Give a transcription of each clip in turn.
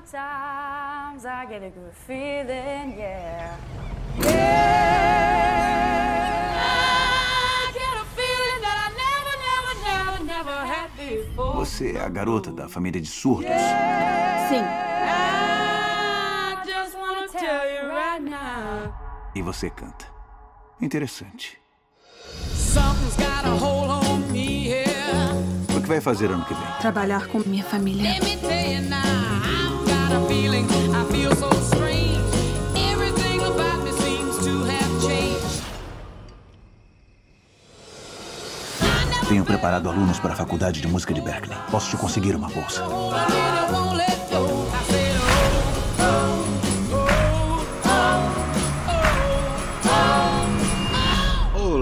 Sometimes I get a good feeling, yeah. Yeah. I get a feeling that I never, never, never, never had before. Você é a garota da família de surdos? Sim. I just wanna tell you right now. E você canta. Interessante. Something's got a hold on me here. O que vai fazer ano que vem? Trabalhar com minha família. Let me tell you now, Tenho preparado alunos para a Faculdade de Música de Berkeley. Posso te conseguir uma bolsa. Go. I said,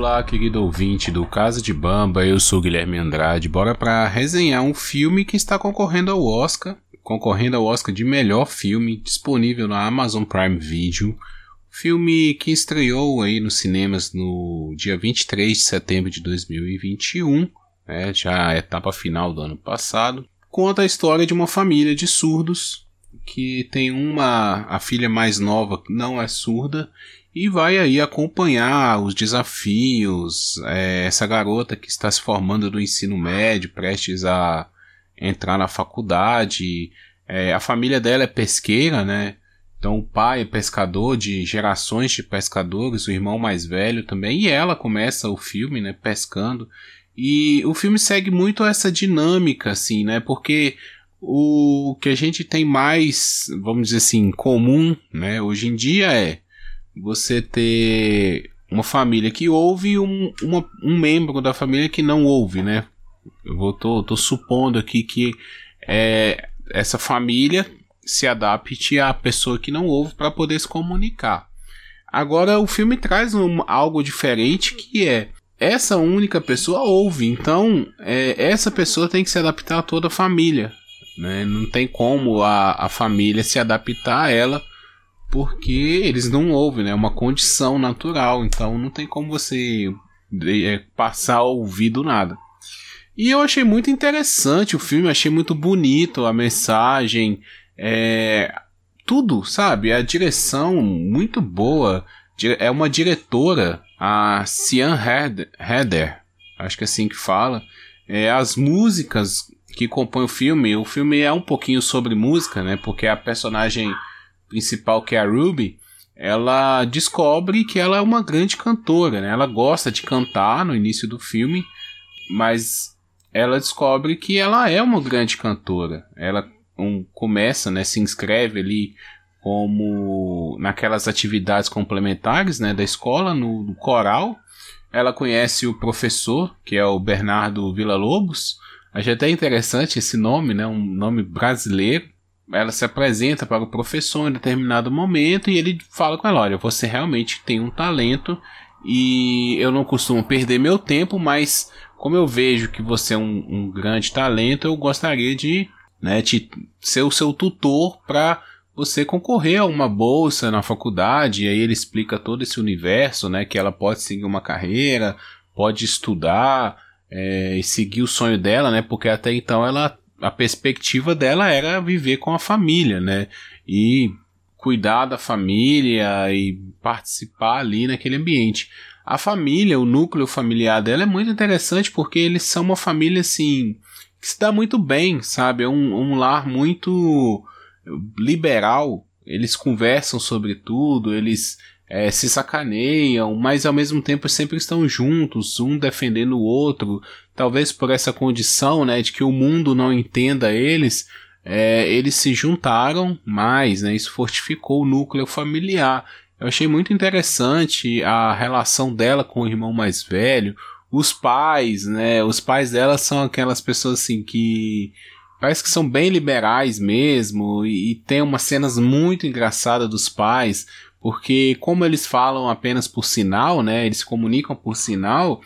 Olá, querido ouvinte do Casa de Bamba, eu sou Guilherme Andrade. Bora para resenhar um filme que está concorrendo ao Oscar, concorrendo ao Oscar de melhor filme, disponível na Amazon Prime Video. Filme que estreou aí nos cinemas no dia 23 de setembro de 2021, né, já a etapa final do ano passado. Conta a história de uma família de surdos que tem uma a filha mais nova que não é surda e vai aí acompanhar os desafios é, essa garota que está se formando do ensino médio prestes a entrar na faculdade é, a família dela é pesqueira né? Então o pai é pescador de gerações de pescadores o irmão mais velho também e ela começa o filme né pescando. E o filme segue muito essa dinâmica assim né? Porque o que a gente tem mais, vamos dizer assim, comum, né, hoje em dia é você ter uma família que ouve e um, uma, um membro da família que não ouve, né? Eu vou, tô, tô supondo aqui que é, essa família se adapte à pessoa que não ouve para poder se comunicar. Agora o filme traz um, algo diferente que é essa única pessoa ouve, então é, essa pessoa tem que se adaptar a toda a família. Né? Não tem como a, a família se adaptar a ela porque eles não ouvem, né? É uma condição natural, então não tem como você é, passar a ouvir do nada. E eu achei muito interessante o filme, achei muito bonito a mensagem, é, tudo, sabe? A direção muito boa. É uma diretora, a Cian Heder, acho que é assim que fala. É, as músicas que compõem o filme, o filme é um pouquinho sobre música, né? Porque a personagem principal, que é a Ruby, ela descobre que ela é uma grande cantora, né? Ela gosta de cantar no início do filme, mas ela descobre que ela é uma grande cantora. Ela um, começa, né? Se inscreve ali como naquelas atividades complementares, né? Da escola, no, no coral. Ela conhece o professor, que é o Bernardo Villa-Lobos. Achei até interessante esse nome, né? Um nome brasileiro ela se apresenta para o professor em determinado momento e ele fala com ela: Olha, você realmente tem um talento e eu não costumo perder meu tempo, mas como eu vejo que você é um, um grande talento, eu gostaria de né, te, ser o seu tutor para você concorrer a uma bolsa na faculdade. E aí ele explica todo esse universo, né, que ela pode seguir uma carreira, pode estudar é, e seguir o sonho dela, né, porque até então ela a perspectiva dela era viver com a família, né? E cuidar da família e participar ali naquele ambiente. A família, o núcleo familiar dela é muito interessante porque eles são uma família assim que se dá muito bem, sabe? É um, um lar muito liberal. Eles conversam sobre tudo, eles é, se sacaneiam, mas ao mesmo tempo sempre estão juntos, um defendendo o outro. Talvez por essa condição, né, de que o mundo não entenda eles, é, eles se juntaram mais, né? Isso fortificou o núcleo familiar. Eu achei muito interessante a relação dela com o irmão mais velho, os pais, né? Os pais dela são aquelas pessoas assim que parece que são bem liberais mesmo e, e tem umas cenas muito engraçadas dos pais porque como eles falam apenas por sinal, né, eles comunicam por sinal,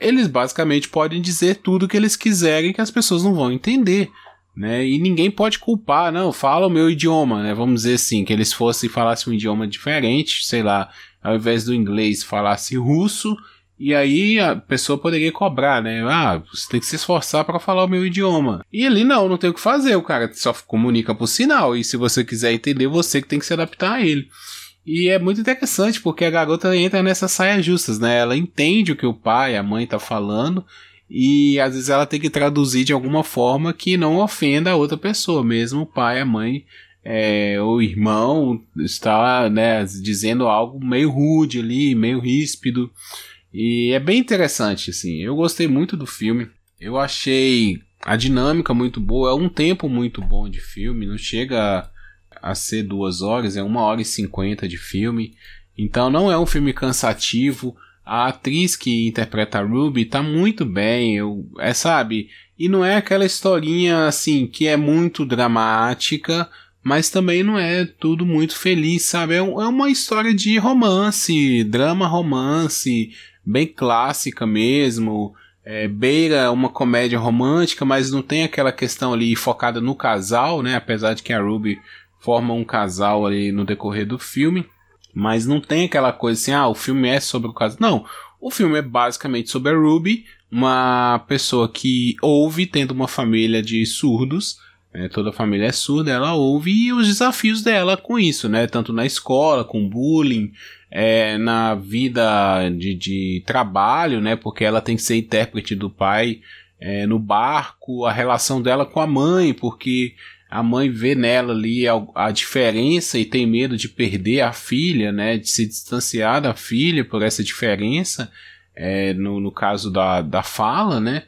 eles basicamente podem dizer tudo que eles quiserem que as pessoas não vão entender. Né? E ninguém pode culpar, não, fala o meu idioma, né? Vamos dizer assim, que eles fossem falassem um idioma diferente, sei lá, ao invés do inglês falasse russo E aí a pessoa poderia cobrar, né? Ah, você tem que se esforçar para falar o meu idioma. E ali não, não tem o que fazer, o cara só comunica por sinal. E se você quiser entender, você que tem que se adaptar a ele. E é muito interessante porque a garota entra nessas saias justas, né? Ela entende o que o pai, a mãe tá falando e às vezes ela tem que traduzir de alguma forma que não ofenda a outra pessoa, mesmo o pai, a mãe é, o irmão está né, dizendo algo meio rude ali, meio ríspido. E é bem interessante, assim. Eu gostei muito do filme. Eu achei a dinâmica muito boa. É um tempo muito bom de filme. Não chega a, a ser duas horas, é uma hora e cinquenta de filme. Então não é um filme cansativo. A atriz que interpreta a Ruby tá muito bem. Eu, é, sabe? E não é aquela historinha assim que é muito dramática mas também não é tudo muito feliz, sabe? É, é uma história de romance, drama romance, bem clássica mesmo. É, beira uma comédia romântica, mas não tem aquela questão ali focada no casal, né? Apesar de que a Ruby forma um casal ali no decorrer do filme. Mas não tem aquela coisa assim, ah, o filme é sobre o casal. Não, o filme é basicamente sobre a Ruby, uma pessoa que ouve tendo uma família de surdos é, toda a família é surda, ela ouve e os desafios dela com isso, né? Tanto na escola, com bullying, é, na vida de, de trabalho, né? Porque ela tem que ser intérprete do pai é, no barco, a relação dela com a mãe, porque a mãe vê nela ali a, a, diferença e tem medo de perder a filha, né? De se distanciar da filha por essa diferença, é, no, no caso da, da fala, né?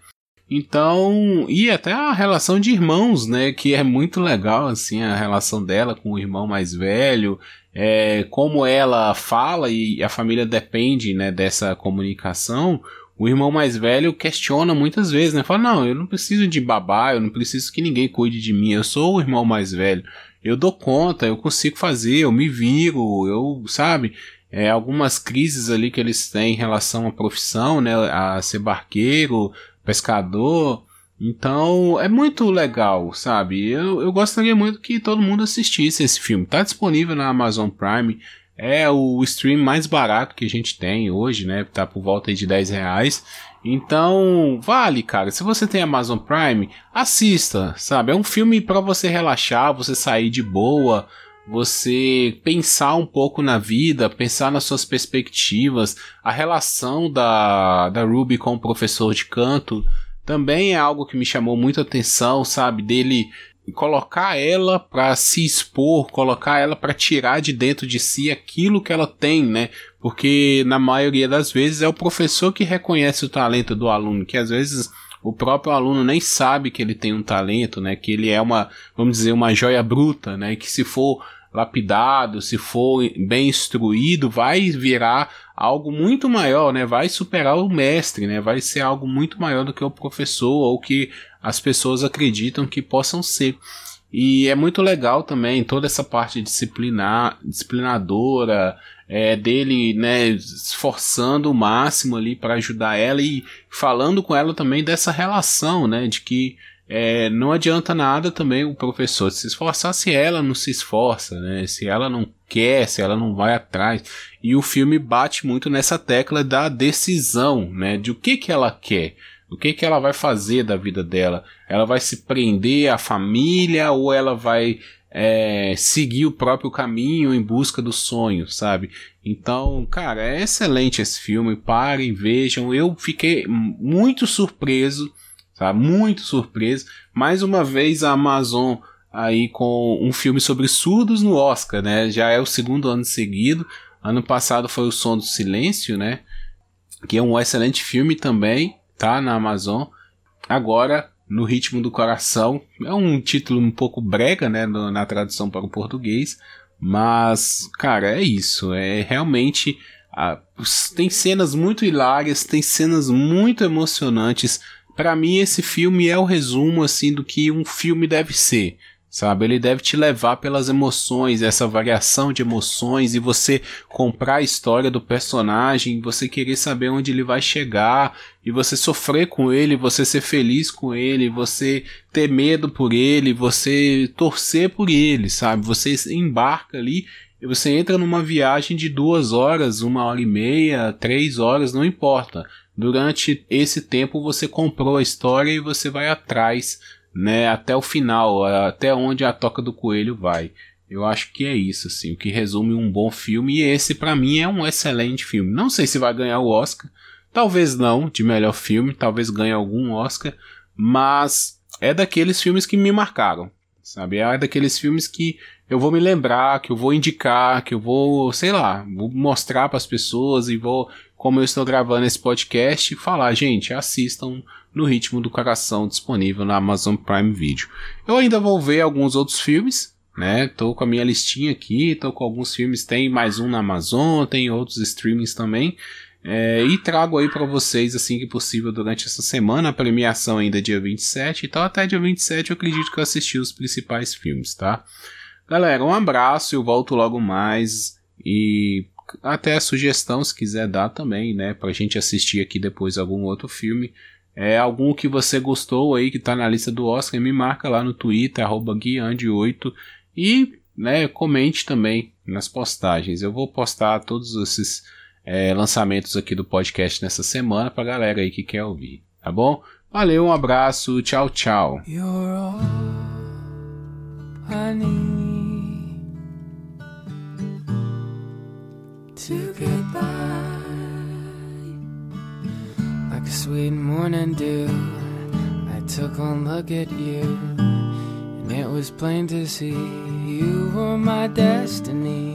Então, e até a relação de irmãos, né, que é muito legal, assim, a relação dela com o irmão mais velho, é, como ela fala e a família depende, né, dessa comunicação, o irmão mais velho questiona muitas vezes, né, fala, não, eu não preciso de babá, eu não preciso que ninguém cuide de mim, eu sou o irmão mais velho, eu dou conta, eu consigo fazer, eu me viro, eu, sabe, é, algumas crises ali que eles têm em relação à profissão, né, a ser barqueiro, pescador. Então é muito legal, sabe? Eu, eu gostaria muito que todo mundo assistisse esse filme. Tá disponível na Amazon Prime. É o stream mais barato que a gente tem hoje, né? Tá por volta de 10 reais. Então, vale, cara. Se você tem Amazon Prime, assista, sabe? É um filme para você relaxar, você sair de boa, você pensar um pouco na vida, pensar nas suas perspectivas, a relação da, da Ruby com o professor de canto também é algo que me chamou muita atenção, sabe? Dele colocar ela para se expor, colocar ela para tirar de dentro de si aquilo que ela tem, né? Porque na maioria das vezes é o professor que reconhece o talento do aluno, que às vezes o próprio aluno nem sabe que ele tem um talento, né? Que ele é uma, vamos dizer, uma joia bruta, né? Que se for lapidado, se for bem instruído, vai virar algo muito maior, né? Vai superar o mestre, né? Vai ser algo muito maior do que o professor ou que as pessoas acreditam que possam ser. E é muito legal também toda essa parte disciplinar, disciplinadora, é, dele, né, esforçando o máximo ali para ajudar ela e falando com ela também dessa relação, né, de que é, não adianta nada também o professor se esforçar se ela não se esforça, né? Se ela não quer, se ela não vai atrás. E o filme bate muito nessa tecla da decisão, né? De o que que ela quer. O que que ela vai fazer da vida dela? Ela vai se prender à família ou ela vai é, seguir o próprio caminho em busca do sonho, sabe? Então, cara, é excelente esse filme. Parem, vejam. Eu fiquei muito surpreso tá? Muito surpreso. Mais uma vez a Amazon aí com um filme sobre surdos no Oscar, né? Já é o segundo ano seguido. Ano passado foi O Som do Silêncio, né? Que é um excelente filme também, tá? Na Amazon. Agora, No Ritmo do Coração. É um título um pouco brega, né? Na tradução para o português. Mas, cara, é isso. É realmente. Ah, tem cenas muito hilárias, tem cenas muito emocionantes para mim esse filme é o resumo assim do que um filme deve ser. Sabe, ele deve te levar pelas emoções, essa variação de emoções e você comprar a história do personagem, você querer saber onde ele vai chegar e você sofrer com ele, você ser feliz com ele, você ter medo por ele, você torcer por ele, sabe? Você embarca ali e você entra numa viagem de duas horas, uma hora e meia, três horas, não importa. Durante esse tempo você comprou a história e você vai atrás, né, até o final, até onde a toca do coelho vai. Eu acho que é isso, assim, o que resume um bom filme. E esse, para mim, é um excelente filme. Não sei se vai ganhar o Oscar, talvez não, de melhor filme, talvez ganhe algum Oscar, mas é daqueles filmes que me marcaram, sabe? É daqueles filmes que eu vou me lembrar, que eu vou indicar, que eu vou, sei lá, vou mostrar para as pessoas e vou, como eu estou gravando esse podcast, falar, gente, assistam no ritmo do coração disponível na Amazon Prime Video. Eu ainda vou ver alguns outros filmes, né? Tô com a minha listinha aqui, tô com alguns filmes, tem mais um na Amazon, tem outros streamings também. É, e trago aí para vocês assim que possível durante essa semana, a premiação ainda é dia 27, então até dia 27 eu acredito que eu assisti os principais filmes, tá? Galera, um abraço, eu volto logo mais e até sugestão se quiser dar também, né, pra gente assistir aqui depois algum outro filme. É algum que você gostou aí que tá na lista do Oscar, me marca lá no Twitter, arroba guiande8 e né, comente também nas postagens. Eu vou postar todos esses é, lançamentos aqui do podcast nessa semana pra galera aí que quer ouvir, tá bom? Valeu, um abraço, tchau, tchau. To by. Like a sweet morning dew, I took one look at you, and it was plain to see you were my destiny.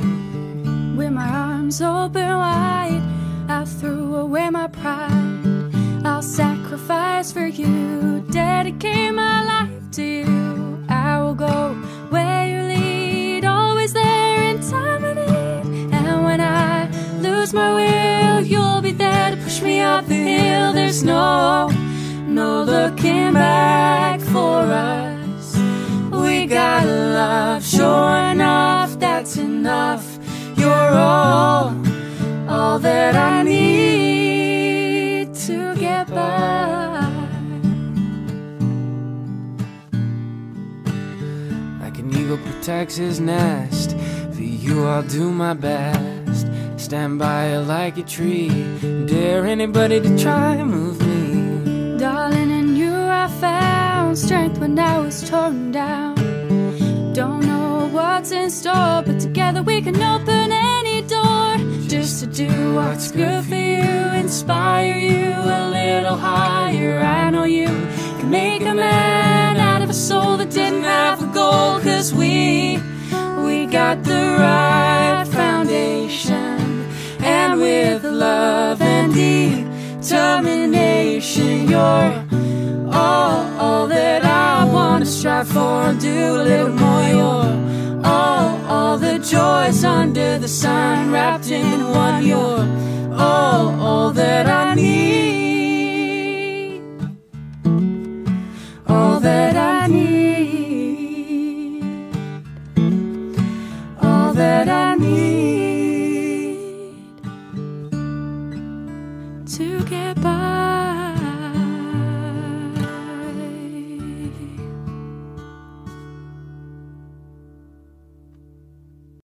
With my arms open wide, I threw away my pride. I'll sacrifice for you, dedicate my up the hill. There's no, no looking back for us. We got love, sure enough, that's enough. You're all, all that I need to get by. Like an eagle protects his nest. For you, I'll do my best. Stand by like a tree. Dare anybody to try and move me. Darling, in you I found strength when I was torn down. Don't know what's in store, but together we can open any door. Just to do what's good for you, inspire you a little higher. I know you can make a man out of a soul that didn't have a goal, cause we, we got the right with love and determination, you're all, all that I wanna strive for and do a little more. You're all, all the joys under the sun wrapped in one. You're all,